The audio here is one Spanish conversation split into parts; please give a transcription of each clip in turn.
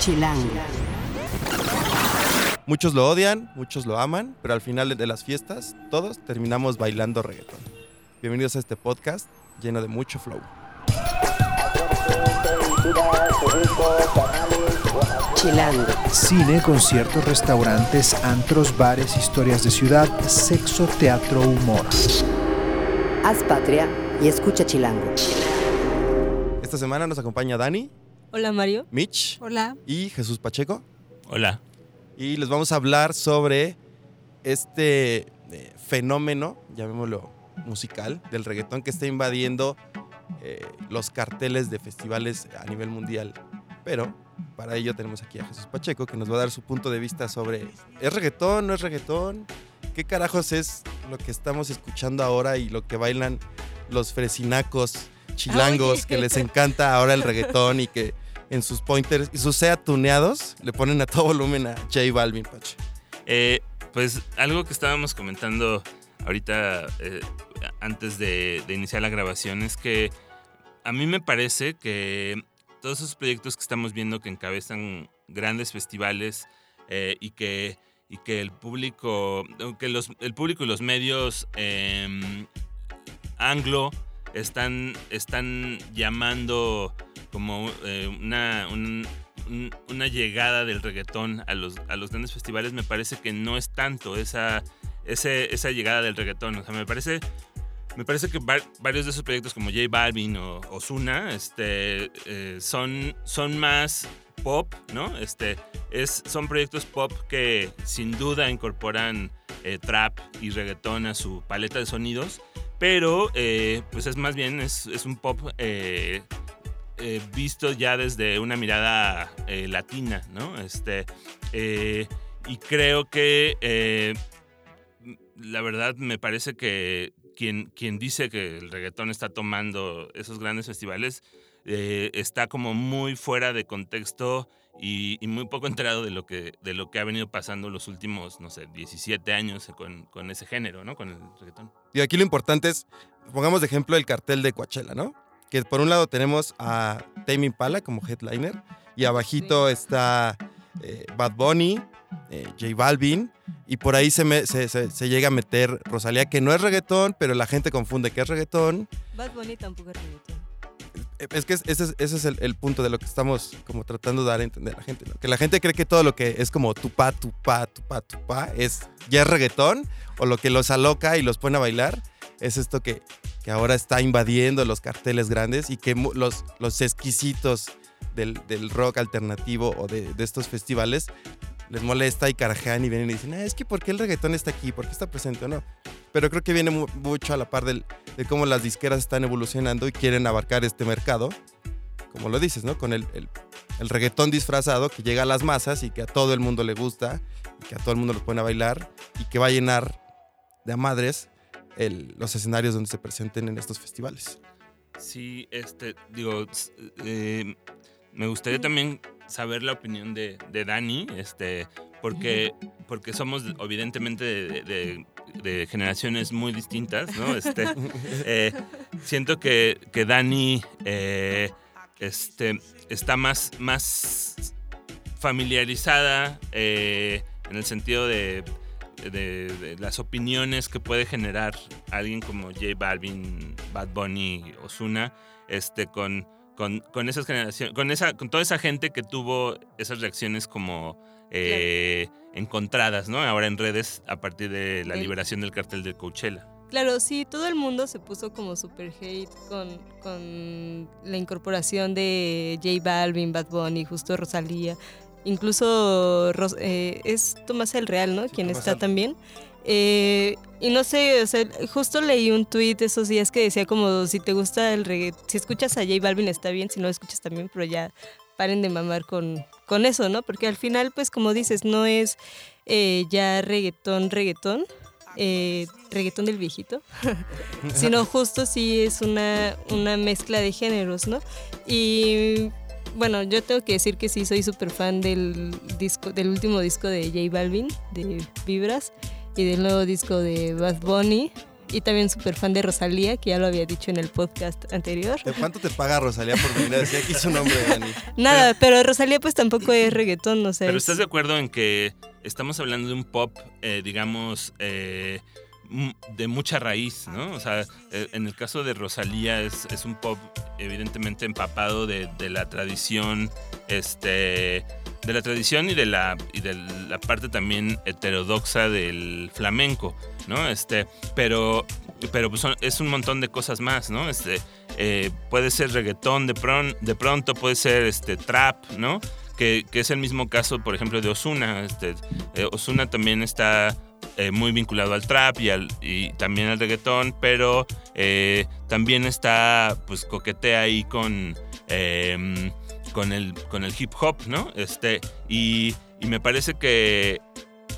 Chilango. Muchos lo odian, muchos lo aman, pero al final de las fiestas todos terminamos bailando reggaetón. Bienvenidos a este podcast lleno de mucho flow. Chilango. Cine, conciertos, restaurantes, antros, bares, historias de ciudad, sexo, teatro, humor. Haz patria y escucha Chilango. Esta semana nos acompaña Dani, Hola Mario. Mitch Hola. y Jesús Pacheco. Hola. Y les vamos a hablar sobre este eh, fenómeno, llamémoslo musical, del reggaetón que está invadiendo eh, los carteles de festivales a nivel mundial. Pero para ello tenemos aquí a Jesús Pacheco que nos va a dar su punto de vista sobre ¿es reggaetón? ¿No es reggaetón? ¿Qué carajos es lo que estamos escuchando ahora y lo que bailan los fresinacos chilangos que les encanta ahora el reggaetón y que en sus pointers y sus sea tuneados le ponen a todo volumen a J Balvin, Pache? Eh, pues algo que estábamos comentando ahorita eh, antes de, iniciar la grabación es que a mí me parece que todos esos proyectos que estamos viendo que encabezan grandes festivales eh, y que y que el público que los, el público y los medios eh, anglo están están llamando como eh, una un- un- una llegada del reggaetón a los, a los grandes festivales me parece que no es tanto esa, esa llegada del reggaetón. O sea, me parece, me parece que va- varios de esos proyectos como J Balvin o Ozuna este, eh, son, son más pop, ¿no? Este, es, son proyectos pop que sin duda incorporan eh, trap y reggaetón a su paleta de sonidos, pero pues es más bien, es, es un pop eh, visto ya desde una mirada eh, latina, ¿no? Este, eh, y creo que eh, la verdad me parece que quien, quien dice que el reggaetón está tomando esos grandes festivales está como muy fuera de contexto y, y muy poco enterado de lo, que, de lo que ha venido pasando los últimos, no sé, 17 años con, con ese género, ¿no? Con el reggaetón. Y aquí lo importante es, pongamos de ejemplo el cartel de Coachella, ¿no? Que por un lado tenemos a Tame Impala como headliner y abajito está eh, Bad Bunny, eh, J Balvin y por ahí se, me- se, se- se llega a meter Rosalía, que no es reggaetón, pero la gente confunde que es reggaetón. Bad Bunny tampoco es reggaetón. Eh, Es que es- ese es, ese es el, el punto de lo que estamos como tratando de dar a entender a la gente, ¿no? Que la gente cree que todo lo que es como tupá, tupá, tupá, tupá, es ya es reggaetón, o lo que los aloca y los pone a bailar, es esto que, que ahora está invadiendo los carteles grandes y que los, los exquisitos del, del rock alternativo o de, de estos festivales les molesta y carajean y vienen y dicen, "Ah, es que ¿por qué el reggaetón está aquí? ¿Por qué está presente o no? Pero creo que viene mu- mucho a la par del, de cómo las disqueras están evolucionando y quieren abarcar este mercado, como lo dices, ¿no? Con el, el, el reggaetón disfrazado que llega a las masas y que a todo el mundo le gusta y que a todo el mundo lo pone a bailar y que va a llenar de a madres el- los escenarios donde se presenten en estos festivales. Sí, este, digo, eh, me gustaría también saber la opinión de, de Dani, este, porque, porque somos evidentemente de, de- de generaciones muy distintas, ¿no? Este, eh, siento que, que Dani eh, este, está más, más familiarizada en el sentido de, de- de las opiniones que puede generar alguien como J Balvin, Bad Bunny, Ozuna, este, con, con, con esas generaciones, con, esa, con toda esa gente que tuvo esas reacciones como eh, encontradas, ¿no? Ahora en redes a partir de la liberación del cartel de Coachella. Claro, sí, todo el mundo se puso como super hate con, con la incorporación de J Balvin, Bad Bunny, justo Rosalía. Incluso eh, es Tomás el Real, ¿no? Quien está también. Eh, y no sé, o sea, justo leí un tuit esos días que decía como si te gusta el reggaetón, si escuchas a J Balvin está bien, si no lo escuchas también, pero ya paren de mamar con, con eso, ¿no? Porque al final, pues como dices, no es eh, ya reggaetón, reggaetón, eh, reggaetón del viejito, sino justo sí es una, una mezcla de géneros, ¿no? Y bueno, yo tengo que decir que sí soy súper fan del disco, del último disco de J Balvin, de Vibras, y del nuevo disco de Bad Bunny. Y también súper fan de Rosalía, que ya lo había dicho en el podcast anterior. ¿De cuánto te paga Rosalía por venir a decir aquí su nombre, Dani? Nada, pero Rosalía pues tampoco es reggaetón, o sea. Pero es- estás de acuerdo en que estamos hablando de un pop, eh, digamos, eh, de mucha raíz, ¿no? O sea, eh, en el caso de Rosalía es, es un pop evidentemente empapado de, de la tradición, este, de la tradición y de la, y de la parte también heterodoxa del flamenco, ¿no? Este, pero, pero pues son- es un montón de cosas más, ¿no? Este, eh, puede ser reggaetón de, pron- de pronto, puede ser este, trap, ¿no? Que, que es el mismo caso, por ejemplo, de Osuna. Este, Osuna también está eh, muy vinculado al trap y, también al reggaetón, pero eh, también está, pues, coquetea ahí con, eh, con, el, con el hip hop, ¿no? Este, y, me parece que,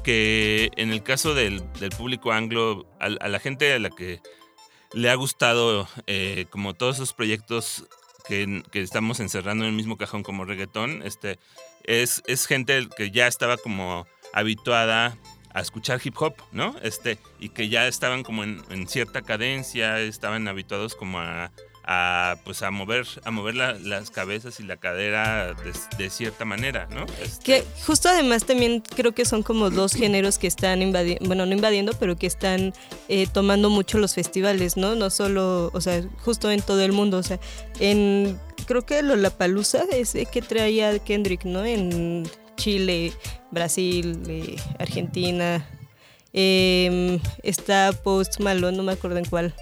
que en el caso del, del público anglo, a, a la gente a la que le ha gustado eh, como todos esos proyectos que, que estamos encerrando en el mismo cajón como reggaetón, este, es, es gente que ya estaba como habituada a escuchar hip hop, ¿no? Este, y que ya estaban como en, cierta cadencia, estaban habituados como a, a, pues a mover, a mover la- las cabezas y la cadera de, cierta manera, ¿no? Este, Que justo además también creo que son como dos géneros que están invadiendo, bueno, no invadiendo, pero que están eh, tomando mucho los festivales, ¿no? No solo, o sea, justo en todo el mundo, o sea, en, creo que Lollapalooza es que traía Kendrick, ¿no? Chile, Brasil, eh, Argentina, em, está Post Malone, no me acuerdo en cuál.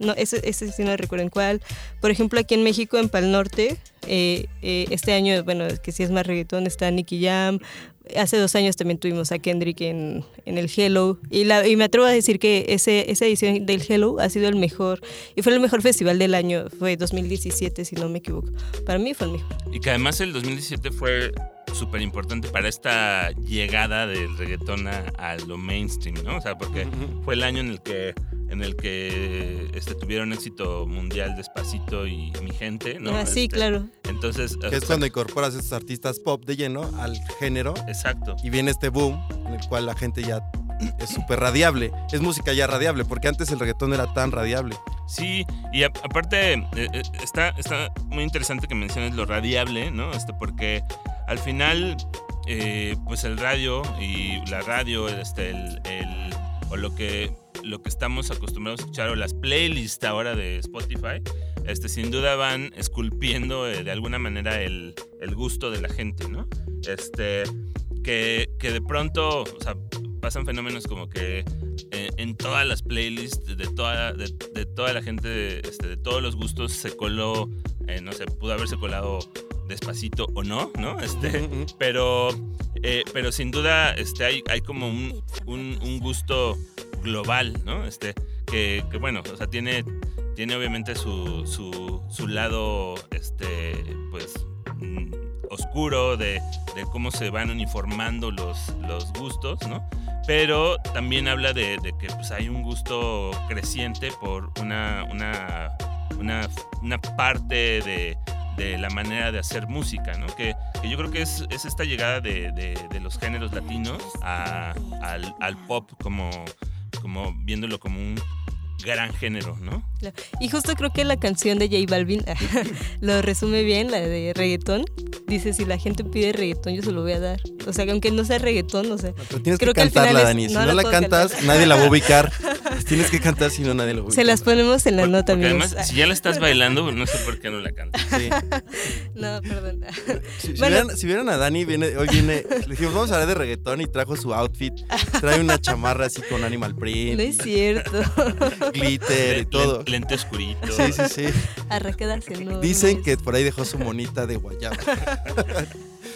No, ese, ese sí no recuerdo en cuál. Por ejemplo, aquí en México, en Pal Norte, eh, eh, este año, bueno, que sí es más reggaetón, está Nicky Jam. Hace dos años también tuvimos a Kendrick en, en el Hello. Y me atrevo a decir que ese, esa edición del Hello ha sido el mejor. Y fue el mejor festival del año. Fue 2017, si no me equivoco. Para mí fue el mejor. Y que además el 2017 fue súper importante para esta llegada del reggaetón a, a lo mainstream, ¿no? O sea, porque fue el año en el que en el que este, tuvieron éxito mundial Despacito y Mi Gente, ¿no? ah, sí, Este, claro. Entonces, Que es cuando incorporas a estos artistas pop de lleno al género exacto. y viene este boom en el cual la gente ya es súper radiable. Es música ya radiable, porque antes el reggaetón era tan radiable. Sí, y a- aparte eh, eh, está, está muy interesante que menciones lo radiable, ¿no? Este, porque al final, eh, pues el radio y la radio, este, el, o lo que, lo que estamos acostumbrados a escuchar, o las playlists ahora de Spotify, este, sin duda van esculpiendo eh, de alguna manera el, el gusto de la gente, ¿no? Este, que, que de pronto, o sea, pasan fenómenos como que eh, en todas las playlists de toda, de, toda la gente, este, de todos los gustos, se coló, no sé, pudo haberse colado despacito o no, ¿no? Este, pero, eh, pero sin duda este, hay, hay como un, un- un gusto global, ¿no? Este, que, que, bueno, o sea, tiene, tiene obviamente su, su, su lado, este, pues, mm, oscuro de, de cómo se van uniformando los, los gustos, ¿no? Pero también habla de, de que pues, hay un gusto creciente por una, una, una, una parte de, de la manera de hacer música, ¿no? Que, que yo creo que es, es esta llegada de, de- de los géneros latinos a- al, al pop como, como viéndolo como un gran género, ¿no? Y justo creo que la canción de J Balvin lo resume bien, la de reggaetón. Dice, si la gente pide reggaetón, yo se lo voy a dar. O sea, que aunque no sea reggaetón, o sea... Pero tienes Creo que que al final cantarla, es- Dani. Si no no, la cantas, cantar. nadie la va a ubicar. tienes que cantar, si no, nadie a ubicar. Se las ponemos en la Por- nota, porque amigos. además, si ya la estás bailando, no sé por qué no la cantas. Sí. No, perdón. Si, si Bueno. vieran, si vieran a Dani, viene, hoy viene, le dijimos, vamos a hablar de reggaetón y trajo su outfit. Trae una chamarra así con animal print, No es cierto. glitter y todo. len- Lente oscurito. Sí, sí, sí. Arracadas enormes. Dicen que por ahí dejó su monita de guayaba.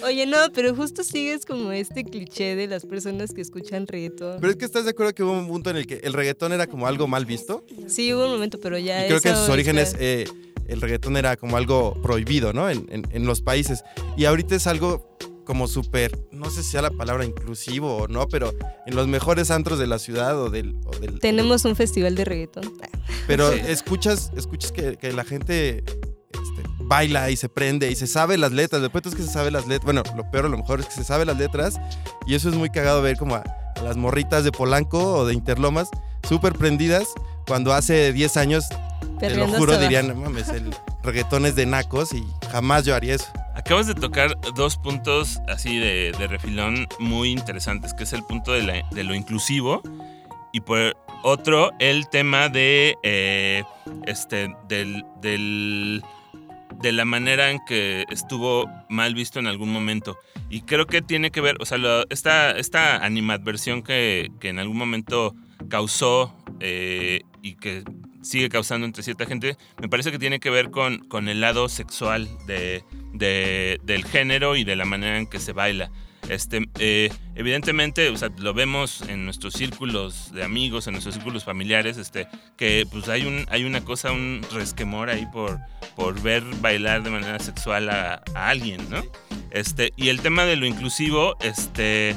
Oye, no, pero justo sigues como este cliché de las personas que escuchan reggaetón. Pero es que estás de acuerdo que hubo un punto en el que el reggaetón era como algo mal visto. Sí, hubo un momento, pero ya Y creo que en sus orígenes eh, el reggaetón era como algo prohibido, ¿no? En, en- en los países. Y ahorita es algo como súper, no sé si sea la palabra inclusivo o no, pero en los mejores antros de la ciudad o del... o del- Tenemos un festival de reggaetón. Pero Sí. escuchas, escuchas que, que la gente baila y se prende y se sabe las letras. De pronto es que se sabe las letras. Bueno, lo peor, a lo mejor es que se sabe las letras. Y eso es muy cagado ver como a, a las morritas de Polanco o de Interlomas súper prendidas cuando hace 10 años, te lo juro, dirían, no mames, el reggaetón es de nacos y jamás yo haría eso. Acabas de tocar dos puntos así de, de refilón muy interesantes, que es el punto de, la- de lo inclusivo y por otro el tema de eh, este del, del- de la manera en que estuvo mal visto en algún momento y creo que tiene que ver, o sea, esta esta animadversión que, que en algún momento causó eh, y que sigue causando entre cierta gente, me parece que tiene que ver con, con el lado sexual de, de- del género y de la manera en que se baila. Este, eh, evidentemente, o sea, lo vemos en nuestros círculos de amigos, en nuestros círculos familiares, este, que pues hay, un, hay una cosa, un resquemor ahí por, por ver bailar de manera sexual a, alguien, ¿no? Este, y el tema de lo inclusivo, este,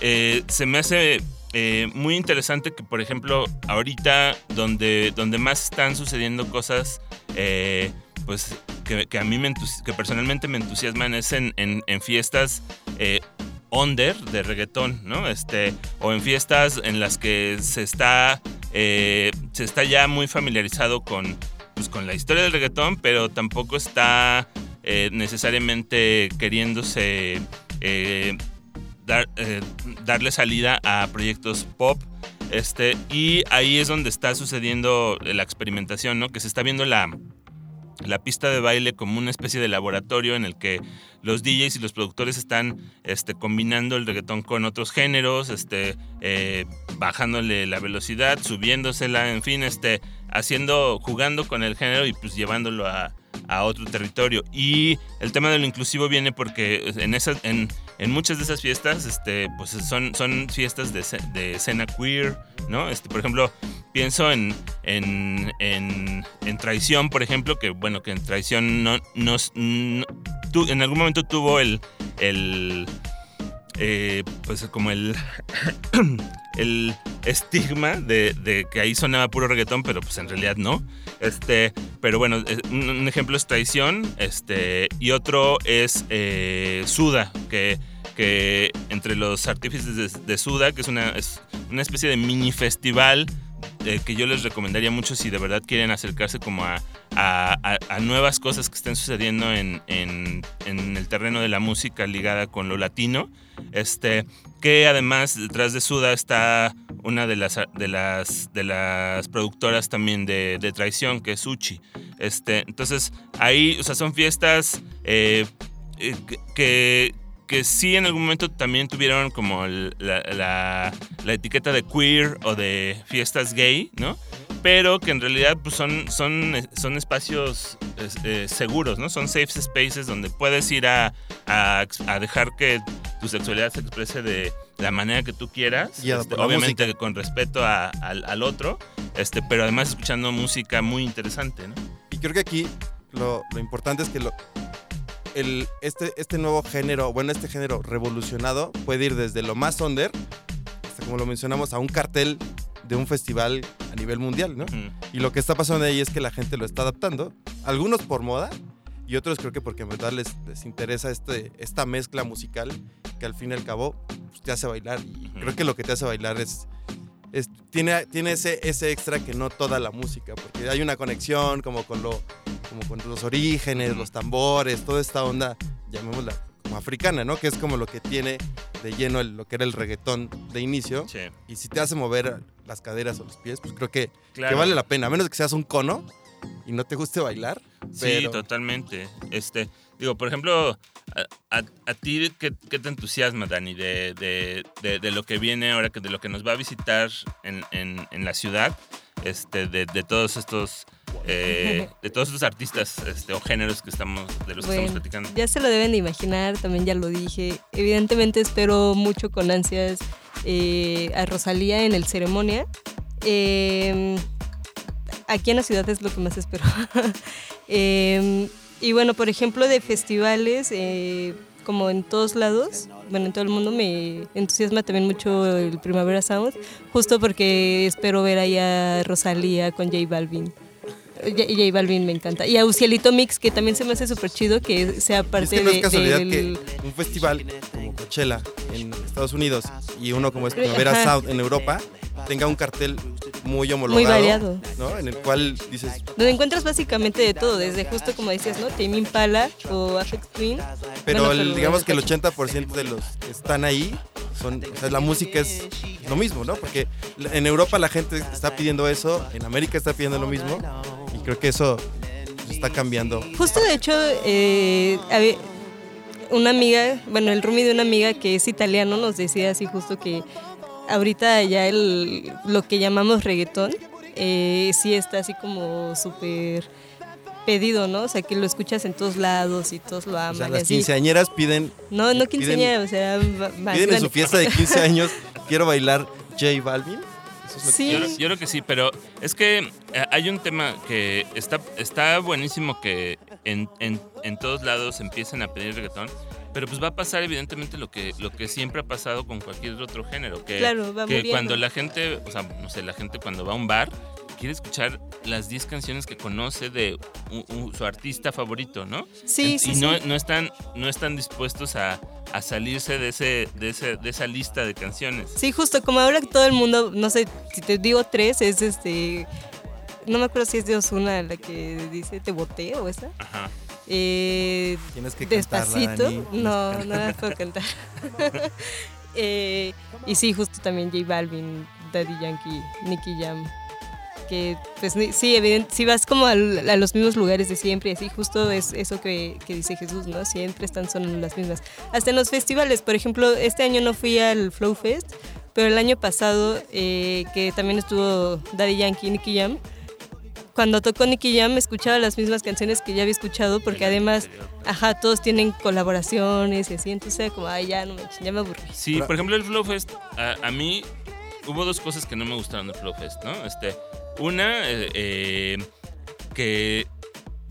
eh, se me hace eh, muy interesante que, por ejemplo, ahorita donde, donde más están sucediendo cosas, eh, pues que, a mí me que personalmente me entusiasman es en, en- fiestas under de reggaetón, ¿no? Este, o en fiestas en las que se está, eh, se está ya muy familiarizado con, pues, con la historia del reggaetón, pero tampoco está eh, necesariamente queriéndose eh, dar, eh, darle salida a proyectos pop. Este, y ahí es donde está sucediendo la experimentación, ¿no? Que se está viendo la, la pista de baile como una especie de laboratorio en el que los DJs y los productores están este, combinando el reggaetón con otros géneros, este, eh, bajándole la velocidad, subiéndosela, en fin, este, haciendo, jugando con el género y pues llevándolo a, a otro territorio. Y el tema de lo inclusivo viene porque en, esas, en, en muchas de esas fiestas, este, pues son, son fiestas de, de escena queer, ¿no? Este, por ejemplo, pienso en, en, en, en Traición, por ejemplo, que bueno, que en Traición no, no, en algún momento tuvo el, el eh, pues como el, el estigma de, que ahí sonaba puro reggaetón, pero pues en realidad no. Este, pero bueno, es- un, ejemplo es Traición, este, y otro es eh, Suda, que, que entre los artífices de, de Suda, que es una, es una especie de mini festival eh, que yo les recomendaría mucho si de verdad quieren acercarse como a, a- a- nuevas cosas que estén sucediendo en, en- el terreno de la música ligada con lo latino. Este, que además detrás de Suda está una de las, de las, de las productoras también de, de Traición, que es Uchi. Este, entonces, ahí, o sea, son fiestas eh, eh, que, que sí en algún momento también tuvieron como la, la- la etiqueta de queer o de fiestas gay, ¿no? Pero que en realidad pues, son, son, son espacios es- eh, seguros, ¿no? Son safe spaces donde puedes ir a, a, a dejar que tu sexualidad se exprese de la manera que tú quieras. Guiado este, obviamente música. con respeto a- al, al otro, este, pero además escuchando música muy interesante, ¿no? Y creo que aquí lo, lo importante es que lo, el, este, este nuevo género, bueno, este género revolucionado puede ir desde lo más under, hasta como lo mencionamos, a un cartel de un festival a nivel mundial, ¿no? Mm. Y lo que está pasando ahí es que la gente lo está adaptando, algunos por moda y otros creo que porque en verdad les, les interesa este, esta mezcla musical que al fin y al cabo pues, te hace bailar. Y Ujú. creo que lo que te hace bailar es, es- tiene, tiene ese, ese extra que no toda la música, porque hay una conexión como con, lo, como con los orígenes, los tambores, toda esta onda, llamémosla como africana, ¿no? Que es como lo que tiene de lleno el- lo que era el reggaetón de inicio. Sí, Y si te hace mover las caderas o los pies, pues creo que, claro. que vale la pena, a menos que seas un cono y no te guste bailar. Sí, totalmente. Este, digo, por ejemplo, a, a- a ti, ¿qué, qué te entusiasma, Dani, de, de- de- de lo que viene ahora, que de lo que nos va a visitar en, en- en la ciudad, este, de, de todos estos, eh, de todos estos artistas este, o géneros que estamos, de los que estamos platicando? Ya se lo deben de imaginar, también ya lo dije. Evidentemente espero mucho con ansias eh, a Rosalía en el ceremonia. Eh, aquí en la ciudad es lo que más espero. Y bueno, por ejemplo, de festivales, eh, como en todos lados, bueno, en todo el mundo me entusiasma también mucho el Primavera Sound, justo porque espero ver ahí a Rosalía con J Balvin. J, J Balvin me encanta. Y a Ucielito Mix, que también se me hace súper chido que sea parte es que no es de- del... que un festival como Coachella en Estados Unidos y uno como es Primavera ajá. Sound en Europa tenga un cartel muy homologado. Muy variado. ¿no? En el cual dices, Donde encuentras básicamente de todo, desde justo como decías, ¿no? Tame Impala o Afex Twin. pero, Bueno, el- pero digamos que el coche. 80% de los que están ahí son, o sea, la música es lo mismo, ¿no? Porque en Europa la gente está pidiendo eso, en América está pidiendo lo mismo, y creo que eso está cambiando. Justo de hecho, eh, había una amiga, bueno, el roomie de una amiga que es italiano nos decía así justo que ahorita ya el, lo que llamamos reggaetón eh, sí está así como súper pedido, ¿no? O sea, que lo escuchas en todos lados y todos lo O aman. sea, las así. quinceañeras piden, No, no piden- quinceañera, o sea, más piden en su fiesta de 15 años, quiero bailar J Balvin. Eso es lo que Sí. Yo, creo- yo creo que sí, pero es que eh, hay un tema que está, está buenísimo que en, en- en todos lados empiecen a pedir reggaetón, pero pues va a pasar evidentemente lo que, lo que siempre ha pasado con cualquier otro género, que, Claro, va que cuando la gente, o sea, no sé, la gente cuando va a un bar quiere escuchar las 10 canciones que conoce de u- u- su artista favorito, ¿no? Sí, En- sí, y sí. no, no están, no están dispuestos a, a salirse de, ese, de, ese, de esa lista de canciones. Sí, justo como ahora todo el mundo, no sé, si te digo tres, es este. No me acuerdo si es de Osuna la que dice te boté o esa. Ajá. Eh, Tienes que cantarla, despacito. Dani. No, no la puedo cantar. Eh, y sí, justo también J Balvin, Daddy Yankee, Nicky Jam. Que, pues sí, evidente, si vas como al- a los mismos lugares de siempre, así, justo es eso que, que dice Jesús, ¿no? Siempre están son las mismas. Hasta en los festivales, por ejemplo, este año no fui al Flow Fest, pero el año pasado, eh, que también estuvo Daddy Yankee Nicky Jam, cuando tocó Nicky Jam escuchaba las mismas canciones que ya había escuchado, porque además, ajá, todos tienen colaboraciones y así, entonces como, ay, ya no manches, ya me aburrí. Sí, por ejemplo, el Flow Fest, a, a mí hubo dos cosas que no me gustaron del Flow Fest, ¿no? Este, una, eh, eh, que,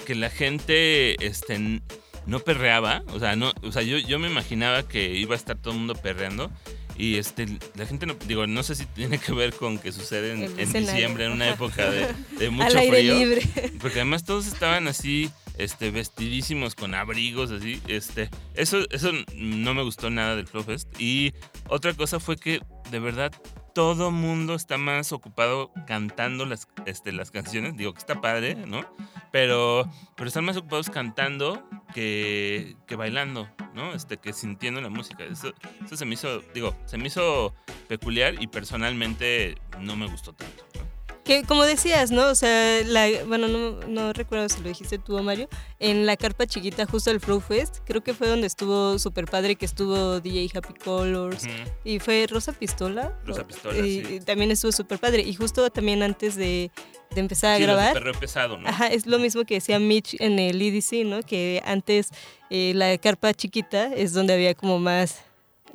que la gente este, no perreaba, o sea, no, o sea yo, yo me imaginaba que iba a estar todo el mundo perreando. Y este, la gente, no, digo, no sé si tiene que ver con que sucede en, diciembre, en una época de, de mucho Al aire frío. libre. Porque además todos estaban así, este, vestidísimos con abrigos, así, este, eso, eso no me gustó nada del Flow Fest. Y otra cosa fue que, de verdad, todo mundo está más ocupado cantando las, este, las canciones. Digo que está padre, ¿no? Pero, pero están más ocupados cantando que, que bailando, ¿no? Este, que sintiendo la música. Eso, eso se me hizo, digo, se me hizo peculiar y personalmente no me gustó tanto. ¿no? Que como decías, ¿no? O sea, la, bueno, no, no recuerdo si lo dijiste tú o Mario, en la carpa chiquita justo del Flow Fest, creo que fue donde estuvo super padre, que estuvo DJ Happy Colors, y fue Rosa Pistola. Rosa. Pistola, y, sí. y también estuvo súper padre. Y justo también antes de, de empezar a Sí, grabar, pesado, ¿no? Ajá, es lo mismo que decía Mitch en el EDC, ¿no? Que antes eh, la carpa chiquita es donde había como más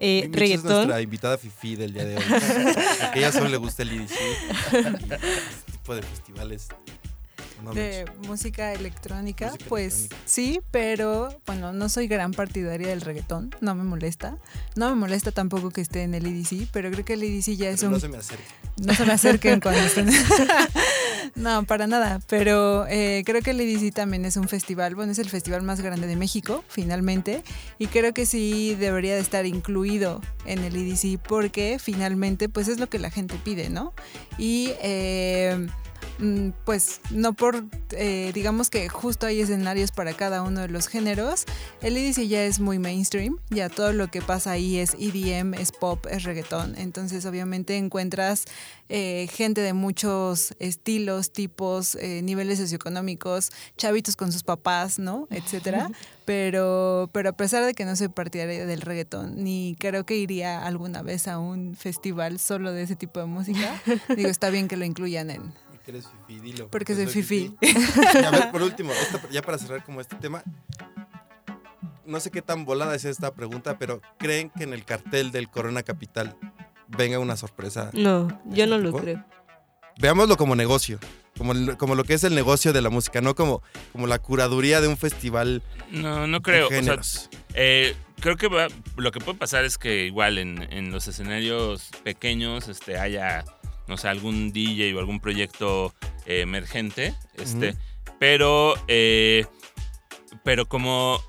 eh, es nuestra invitada fifi del día de hoy. A ella solo le gusta el EDC y este tipo de festivales. No, De música electrónica, Música pues electrónica. sí, pero bueno, no soy gran partidaria del reggaetón, no me molesta. No me molesta tampoco que esté en el EDC, pero creo que el EDC ya es Pero un no se me acerca. no se me acerquen cuando estén. no, para nada. Pero eh, creo que el EDC también es un festival. Bueno, es el festival más grande de México, finalmente. Y creo que sí debería de estar incluido en el EDC porque finalmente, pues es lo que la gente pide, ¿no? Y. eh, pues no por, eh, digamos que justo hay escenarios para cada uno de los géneros. El EDC ya es muy mainstream, ya todo lo que pasa ahí es EDM, es pop, es reggaetón. Entonces obviamente encuentras eh, gente de muchos estilos, tipos, eh, niveles socioeconómicos, chavitos con sus papás, ¿no? Etcétera. Pero, pero a pesar de que no soy partidaria del reggaetón, ni creo que iría alguna vez a un festival solo de ese tipo de música, digo, está bien que lo incluyan en, Porque eres fifi, dilo. Porque soy fifí. Y a ver, por último, esta- ya para cerrar como este tema, no sé qué tan volada es esta pregunta, pero ¿creen que en el cartel del Corona Capital venga una sorpresa? No, yo no lo creo. Veámoslo como negocio, como, lo que es el negocio de la música, no como, como la curaduría de un festival No, no de creo. O sea, géneros. eh, creo que va- lo que puede pasar es que igual en, en los escenarios pequeños este, haya, no sé, algún DJ o algún proyecto eh, emergente. Este, Pero, eh, pero como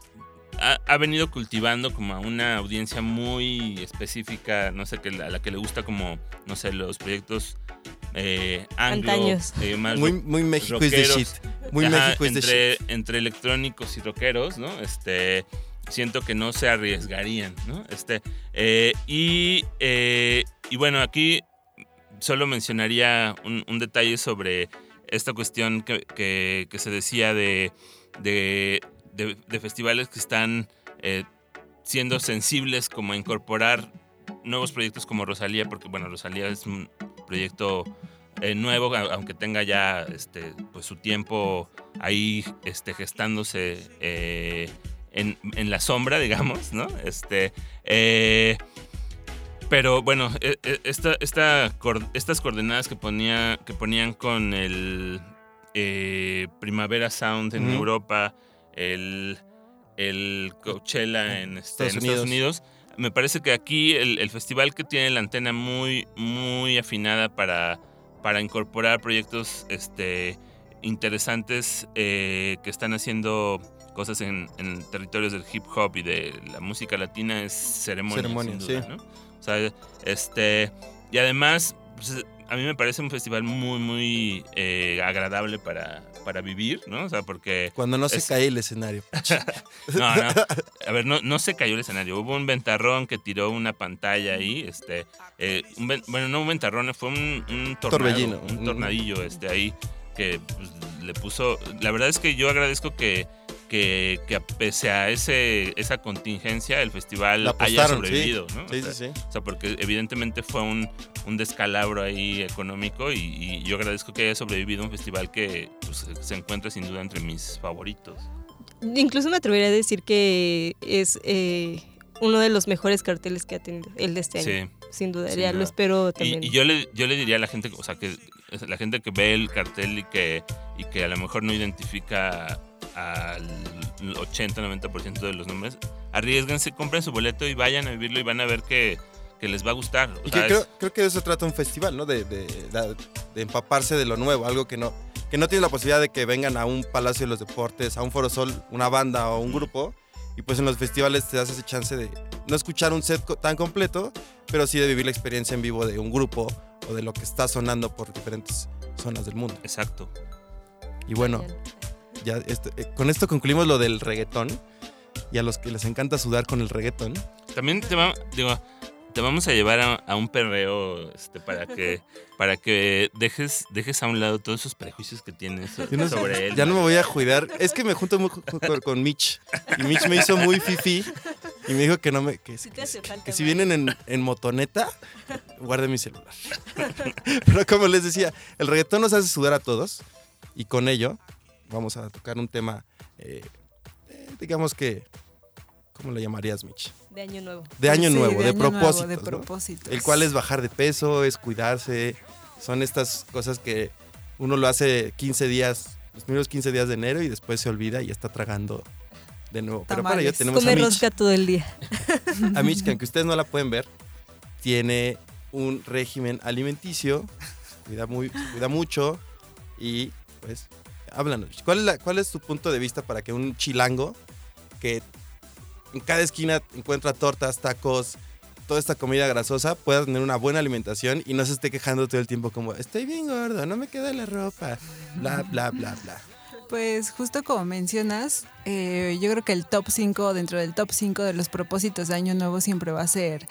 ha, ha venido cultivando como a una audiencia muy específica, no sé, que a la que le gusta como, no sé, los proyectos eh, anglo, Antaños. eh, más Muy, muy México is the rockeros. shit. Muy Ajá, México is the entre, shit. entre electrónicos y rockeros, ¿no? Este, siento que no se arriesgarían, ¿no? Este, eh, y, eh, y bueno, aquí solo mencionaría un, detalle sobre esta cuestión que, se decía de, de, de- festivales que están eh, siendo sensibles como a incorporar nuevos proyectos como Rosalía, porque bueno, Rosalía es un proyecto eh, nuevo, aunque tenga ya este, pues, su tiempo ahí este, gestándose eh, en, en la sombra, digamos, ¿no? Este, pero bueno, e- e- esta, esta estas coordenadas que, ponía, que ponían con el eh, Primavera Sound en. Europa, el, el Coachella en, este, Estados en Estados Unidos, me parece que aquí el, el festival que tiene la antena muy, muy afinada para, para incorporar proyectos este, interesantes eh, que están haciendo cosas en, en territorios del hip hop y de la música latina es ceremonia, Ceremonia, sin duda, sí. ¿no? O sea, este, y además, pues, a mí me parece un festival muy, muy eh, agradable para, para vivir, ¿no? O sea, porque Cuando no se cae el escenario. no, no. A ver, no, no se cayó el escenario. Hubo un ventarrón que tiró una pantalla ahí. Este, eh, un ven- bueno, no un ventarrón, fue un, un tornado, Torbellino. un tornadillo este, ahí que pues, le puso. La verdad es que yo agradezco que, que, que a- pese a ese, esa contingencia el festival haya apostaron, sí. sobrevivido, ¿no? Sí, O sea, sí, sí. o sea, porque evidentemente fue un, un descalabro ahí económico y, y yo agradezco que haya sobrevivido un festival que pues, se encuentra sin duda entre mis favoritos. Incluso me atrevería a decir que es eh, uno de los mejores carteles que ha tenido el de este año. Sí. Sin duda, Sin ya duda. lo espero Y, también. y yo le yo le diría a la gente, o sea, que la gente que ve el cartel y que, y que a lo mejor no identifica al 80-90% de los nombres, arriesguense, compren su boleto y vayan a vivirlo y van a ver que, que les va a gustar. O Y sea, que creo, es- creo que de eso trata un festival, ¿no? De, de- de- de empaparse de lo nuevo, algo que no, que no tiene la posibilidad de que vengan a un Palacio de los Deportes, a un Foro Sol, una banda o un grupo. Y pues en los festivales te das ese chance de no escuchar un set co- tan completo, pero sí de vivir la experiencia en vivo de un grupo o de lo que está sonando por diferentes zonas del mundo. Exacto. Y bueno, ya este- eh, con esto concluimos lo del reggaetón. Y a los que les encanta sudar con el reggaetón, También te, va- digo, te vamos a llevar a, a un perreo este, para que para que dejes dejes a un lado todos esos prejuicios que tienes no sobre él. Ya no me voy a cuidar. Es que me junto muy con, Mitch. Y Mitch me hizo muy fifi. Y me dijo que no me. Que, Sí si vienen en, en motoneta, guarde mi celular. Pero como les decía, el reggaetón nos hace sudar a todos. Y con ello, vamos a tocar un tema. eh, eh, digamos que. ¿Cómo le llamarías, Mitch? De año nuevo. De año Sí, nuevo, de, año nuevo, propósitos. de ¿no? propósitos. El cual es bajar de peso, es cuidarse. Son estas cosas que uno lo hace 15 días, los primeros 15 días de enero y después se olvida y ya está tragando de nuevo. Pero para ello tenemos a Come Mitch, rosca todo el día. a Mitch, que aunque ustedes no la pueden ver, tiene un régimen alimenticio, cuida, muy, cuida mucho y pues háblanos. ¿Cuál es, ¿Cuál es tu punto de vista para que un chilango que en cada esquina encuentra tortas, tacos, toda esta comida grasosa, pueda tener una buena alimentación y no se esté quejando todo el tiempo como, estoy bien gordo, no me queda la ropa, bla, bla, bla, bla. Pues justo como mencionas, eh, yo creo que el top 5, dentro del top 5 de los propósitos de Año Nuevo siempre va a ser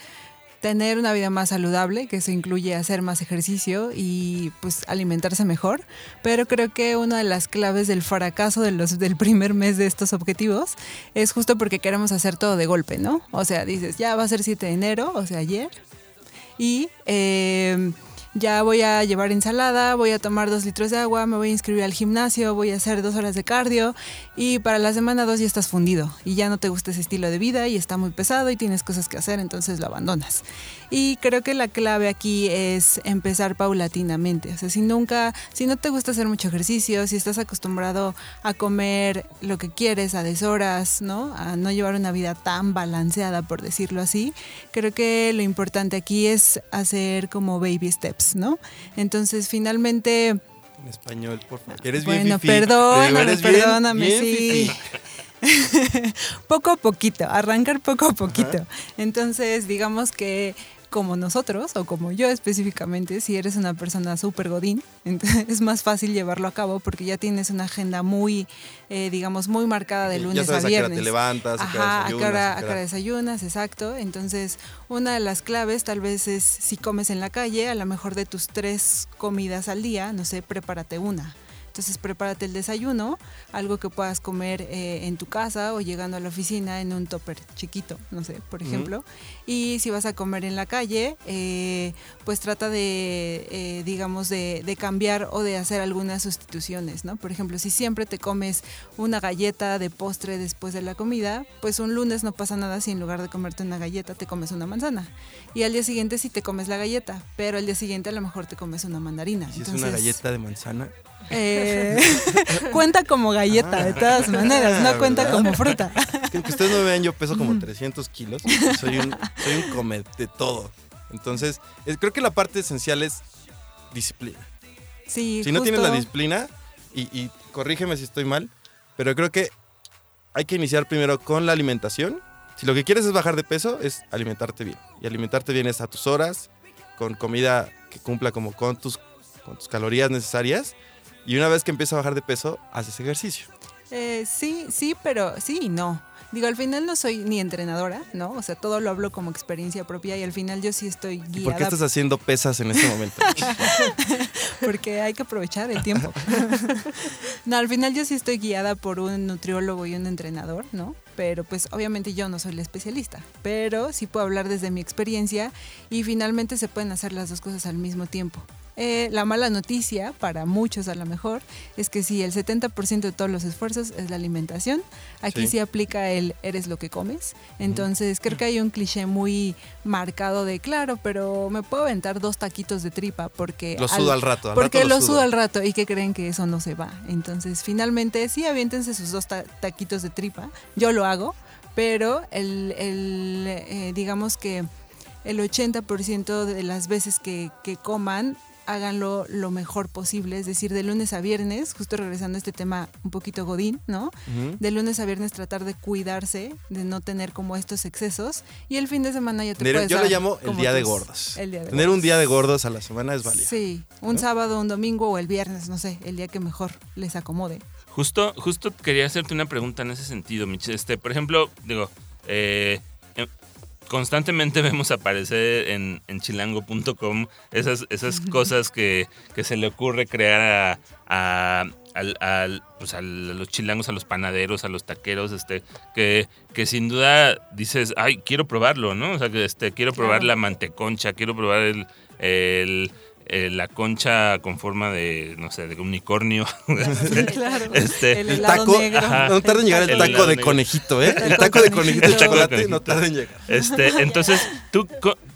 tener una vida más saludable, que eso incluye hacer más ejercicio y pues alimentarse mejor. Pero creo que una de las claves del fracaso de los, del primer mes de estos objetivos es justo porque queremos hacer todo de golpe, ¿no? O sea, dices, ya va a ser 7 de enero, o sea, ayer, y eh, ya voy a llevar ensalada, voy a tomar dos litros de agua, me voy a inscribir al gimnasio, voy a hacer dos horas de cardio y para la semana dos ya estás fundido y ya no te gusta ese estilo de vida y está muy pesado y tienes cosas que hacer, entonces lo abandonas. Y creo que la clave aquí es empezar paulatinamente. O sea, si nunca, si no te gusta hacer mucho ejercicio, si estás acostumbrado a comer lo que quieres a deshoras, ¿no? A no llevar una vida tan balanceada, por decirlo así, creo que lo importante aquí es hacer como baby steps, ¿no? Entonces, finalmente, En español, por favor. que Eres bien bueno, fifí. Te digo, perdóname, eres bien- perdóname, bien sí. fifí. poco a poquito, arrancar poco a poquito. Entonces, digamos que como nosotros, o como yo específicamente, si eres una persona súper godín, entonces es más fácil llevarlo a cabo porque ya tienes una agenda muy, eh, digamos, muy marcada de Ya lunes sabes a a qué hora viernes. te levantas, Ajá, a qué hora- hora desayunas, exacto. Entonces, una de las claves tal vez es si comes en la calle, a lo mejor de tus tres comidas al día, no sé, prepárate una. Entonces prepárate el desayuno, algo que puedas comer eh, en tu casa o llegando a la oficina en un topper chiquito, no sé, por ejemplo. Y si vas a comer en la calle, eh, pues trata de, eh, digamos, de, de cambiar o de hacer algunas sustituciones, ¿no? Por ejemplo, si siempre te comes una galleta de postre después de la comida, pues un lunes no pasa nada si en lugar de comerte una galleta te comes una manzana. Y al día siguiente sí te comes la galleta, pero al día siguiente a lo mejor te comes una mandarina. Si es una Entonces, galleta de manzana. Eh, cuenta como galleta, de todas maneras, no cuenta ¿verdad? como fruta. Que, que ustedes no vean, yo peso como 300 kilos. Soy un, soy un come de todo. Entonces, es- creo que la parte esencial es disciplina. Sí, Si no tienes la disciplina, y, y corrígeme si estoy mal, pero creo que hay que iniciar primero con la alimentación. Si lo que quieres es bajar de peso, es alimentarte bien. Y alimentarte bien es a tus horas, con comida que cumpla como con tus, con tus calorías necesarias. Y una vez que empiezas a bajar de peso, haces ejercicio. Eh, sí, sí, pero sí y no. Digo, al final no soy ni entrenadora, ¿no? O sea, todo lo hablo como experiencia propia y al final yo sí estoy ¿Y guiada por qué estás haciendo pesas en este momento? porque hay que aprovechar el tiempo. no, al final yo sí estoy guiada por un nutriólogo y un entrenador, ¿no? Pero pues obviamente yo no soy la especialista, pero sí puedo hablar desde mi experiencia y finalmente se pueden hacer las dos cosas al mismo tiempo. Eh, la mala noticia, para muchos a lo mejor, es que si el 70% de todos los esfuerzos es la alimentación, aquí Sí. sí, aplica el eres lo que comes. Entonces creo que hay un cliché muy marcado de, claro, pero me puedo aventar dos taquitos de tripa porque... Lo sudo al rato. Al porque rato lo sudo. sudo al rato y que creen que eso no se va. Entonces, finalmente, sí, aviéntense sus dos ta- taquitos de tripa. Yo lo hago, pero el, el, eh, digamos que el 80% de las veces que, que coman, háganlo lo mejor posible. Es decir, de lunes a viernes, justo regresando a este tema un poquito godín, ¿no? De lunes a viernes tratar de cuidarse, de no tener como estos excesos. Y el fin de semana ya te Tener- puedes yo le dar llamo el día de tus- gordos. el día de Tener un gordos. día de gordos a la semana es válido. Sí, un ¿no? sábado, un domingo o el viernes, no sé, el día que mejor les acomode. Justo, justo quería hacerte una pregunta en ese sentido, Mich. Este, por ejemplo, digo, eh, constantemente vemos aparecer en, en chilango.com esas, esas cosas que, que se le ocurre crear a, a- al- al- pues, a los chilangos, a los panaderos, a los taqueros, este, que, que sin duda dices, ay, quiero probarlo, ¿no? O sea, que este, quiero probar Claro. la manteconcha, quiero probar el, el- eh, la concha con forma de, no sé, de unicornio. claro. Este, el El helado taco, negro. ajá. no tarda en llegar el, El taco de negro. conejito, ¿eh? El El taco de conejito de chocolate no tarda en llegar. Este, entonces, ¿tú,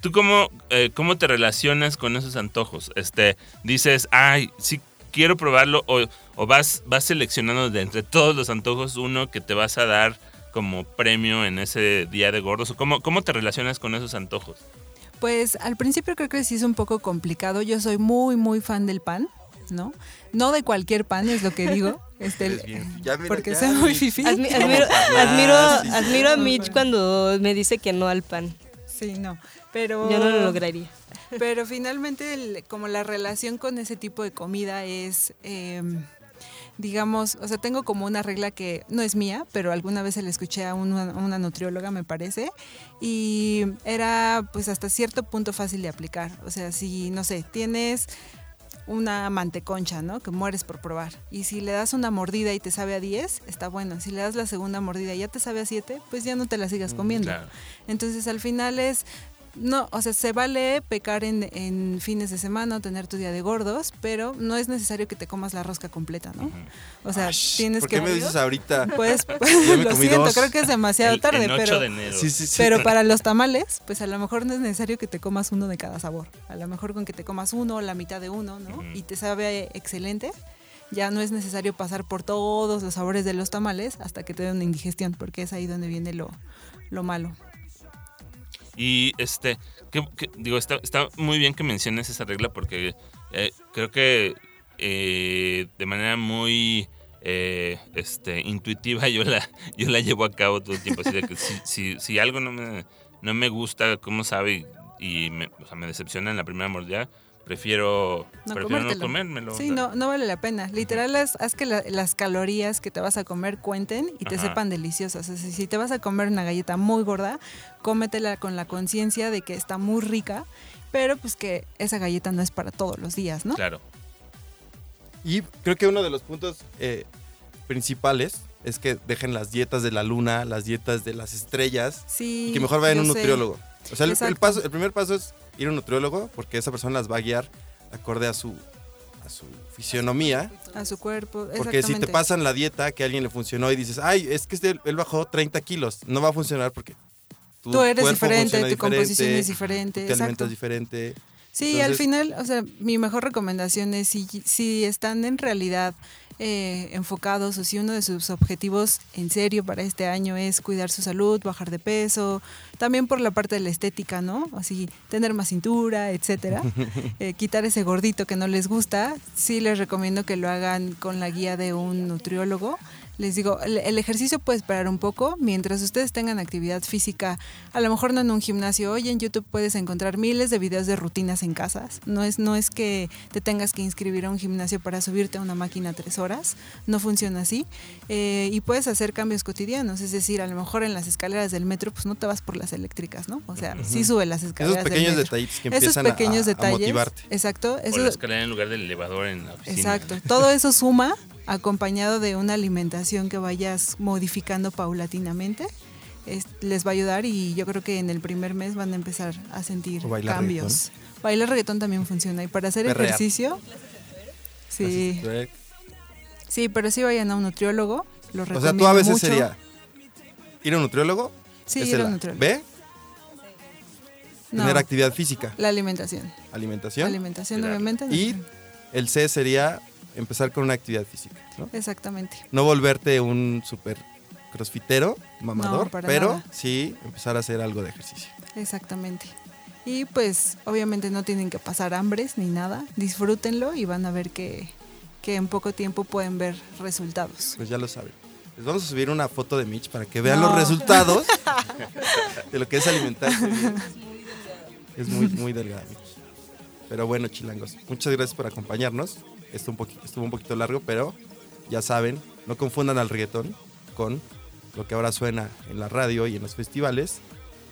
tú cómo, eh, cómo te relacionas con esos antojos? Este, dices, ay, sí quiero probarlo, o, o vas, vas seleccionando de entre todos los antojos uno que te vas a dar como premio en ese día de gordos. ¿O ¿Cómo, ¿Cómo te relacionas con esos antojos? Pues al principio creo que sí es un poco complicado. Yo soy muy, muy fan del pan, ¿no? No de cualquier pan, es lo que digo. Este, bien- ya, mira, porque ya, soy muy fifi. Admi- admiro, admiro, admiro a Mitch cuando me dice que no al pan. Sí, no. Pero Yo no lo lograría. Pero finalmente, el- como la relación con ese tipo de comida es, eh, digamos, o sea, tengo como una regla que no es mía, pero alguna vez se la escuché a una, nutrióloga, me parece, y era pues hasta cierto punto fácil de aplicar. O sea, si, no sé, tienes una manteconcha, ¿no? Que mueres por probar. Y si le das una mordida y te sabe a 10, está bueno. Si le das la segunda mordida y ya te sabe a 7, pues ya no te la sigas comiendo. Claro. Entonces al final es, no, o sea, se vale pecar en, en fines de semana o tener tu día de gordos, pero no es necesario que te comas la rosca completa, ¿no? O sea, Ash, tienes ¿Por que... qué me dices ahorita? Pues, me lo siento, dos. creo que es demasiado El- tarde, en 8 pero... de enero. Sí, sí, sí. Pero para los tamales, pues a lo mejor no es necesario que te comas uno de cada sabor. A lo mejor con que te comas uno, la mitad de uno, ¿no? Y te sabe excelente. Ya no es necesario pasar por todos los sabores de los tamales hasta que te den una indigestión, porque es ahí donde viene lo, lo malo. Y este, que, digo, está, está muy bien que menciones esa regla porque eh, creo que eh, de manera muy eh, este, intuitiva, yo la, yo la llevo a cabo todo el tiempo. Así de que si, si, si algo no me, no me gusta, cómo sabe, y, y me, o sea, me decepciona en la primera mordida, prefiero No prefiero no comértelo. comérmelo. Sí, no, no vale la pena. Literal, haz, haz que la- las calorías que te vas a comer cuenten y te Ajá. sepan deliciosas. O sea, si te vas a comer una galleta muy gorda, cómetela con la conciencia de que está muy rica, pero pues que esa galleta no es para todos los días, ¿no? Claro. Y creo que uno de los puntos eh, principales es que dejen las dietas de la luna, las dietas de las estrellas, Sí. y que mejor vayan a un sé. O sea, el, el Exacto. paso, el primer paso es ir a un nutriólogo porque esa persona las va a guiar acorde a su, a su fisionomía. A su cuerpo. Porque si te pasan la dieta que a alguien le funcionó y dices, ay, es que este- él bajó 30 kilos, no va a funcionar porque tu Tú eres diferente, tu composición es diferente. te alimentas diferente. Sí, al final, o sea, mi mejor recomendación es si, si están en realidad eh, enfocados o si uno de sus objetivos en serio para este año es cuidar su salud, bajar de peso, también por la parte de la estética, ¿no? Así, tener más cintura, etcétera, eh, quitar ese gordito que no les gusta, sí les recomiendo que lo hagan con la guía de un nutriólogo. Les digo, el, el ejercicio puede esperar un poco mientras ustedes tengan actividad física, a lo mejor no en un gimnasio. Hoy en YouTube puedes encontrar miles de videos de rutinas en casas. No es, no es que te tengas que inscribir a un gimnasio para subirte a una máquina tres horas. No funciona así. Eh, y puedes hacer cambios cotidianos. Es decir, a lo mejor en las escaleras del metro, pues no te vas por las eléctricas, ¿no? O sea, sí sube las Esos escaleras. del pequeños metro. detallitos que Esos empiezan a- pequeños a, a detalles. motivarte. Exacto. O Eso, la escalera en lugar del elevador en la oficina. Exacto. Todo eso suma acompañado de una alimentación que vayas modificando paulatinamente. es- les va a ayudar y yo creo que en el primer mes van a empezar a sentir cambios. Bailar reggaetón también funciona y para hacer ejercicio sí, sí, pero sí vayan a un nutriólogo, lo O sea, tú a veces mucho. sería ir a un nutriólogo, sí, ir a un nutriólogo. B, No, tener actividad física, la alimentación. alimentación. Alimentación Cuidarla. obviamente. Y el C sería empezar con una actividad física. ¿no? Exactamente. No volverte un super crossfitero, mamador, No, pero nada. sí empezar a hacer algo de ejercicio. Exactamente. Y pues obviamente no tienen que pasar hambres ni nada. Disfrútenlo y van a ver que, que en poco tiempo pueden ver resultados. Pues ya lo saben. Les vamos a subir una foto de Mitch para que vean No. los resultados de lo que es alimentarse bien. Es muy, muy delgada, Mitch. Pero bueno, chilangos, muchas gracias por acompañarnos. Estuvo un, poquito, estuvo un poquito largo, pero ya saben, no confundan al reggaetón con lo que ahora suena en la radio y en los festivales.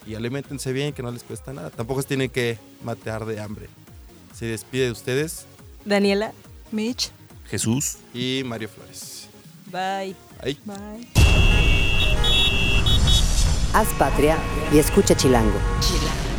Y alimentense bien, que no les cuesta nada. Tampoco se tienen que matar de hambre. Se despide de ustedes Daniela, Mitch, Jesús. y Mario Flores. bye. Ahí. bye. Haz patria y escucha Chilango. Chilango.